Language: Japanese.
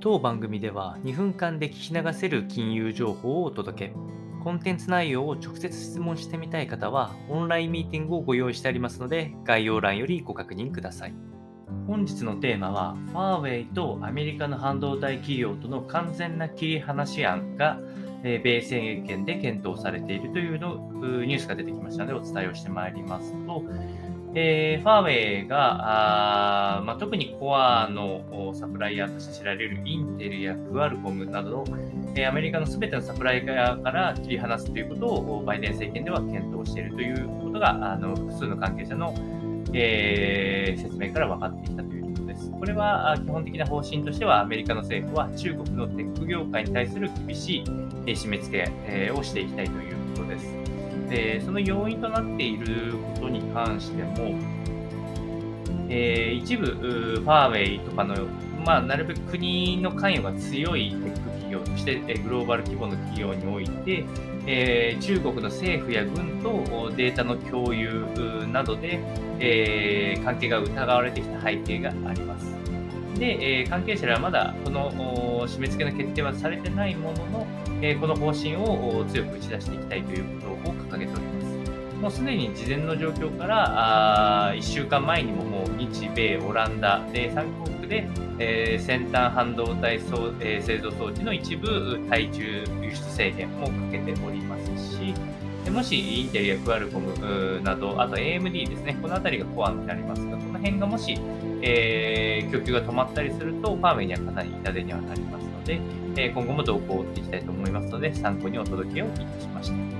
当番組では2分間で聞き流せる金融情報をお届け。コンテンツ内容を直接質問してみたい方は、オンラインミーティングをご用意してありますので、概要欄よりご確認ください。本日のテーマは、ファーウェイとアメリカの半導体企業との完全な切り離し案が、米政権で検討されているというのニュースが出てきましたので、お伝えをしてまいりますと、えー、ファーウェイが、あまあ、特にコアのサプライヤーとして知られるインテルやクアルコムなどの、え、アメリカのすべてのサプライヤーから切り離すということをバイデン政権では検討しているということがあの複数の関係者の、えー、説明から分かってきたということです。これは基本的な方針としてはアメリカの政府は中国のテック業界に対する厳しい締め付けをしていきたいということです。で、その要因となっていることに関しても、えー、一部、ファーウェイとかの、まあ、なるべく国の関与が強いテック企業として、グローバル規模の企業において、えー、中国の政府や軍とデータの共有などで、えー、関係が疑われてきた背景があります。で、え、関係者らはまだこの締め付けの決定はされてないものの、え、この方針を強く打ち出していきたいということを掲げております。もうすでに事前の状況からあ1週間前にももう日米、オランダで3カ国で、えー、先端半導体、えー、製造装置の一部対中輸出制限もかけておりますし、もしインテリや、クアルコムなど、あと AMD ですね、この辺りがコアになりますが、この辺がもし、えー、供給が止まったりすると、ファーウェイにはかなり痛手にはなりますので、え今後も動向を追っていきたいと思いますので、参考にお届けをいたしました。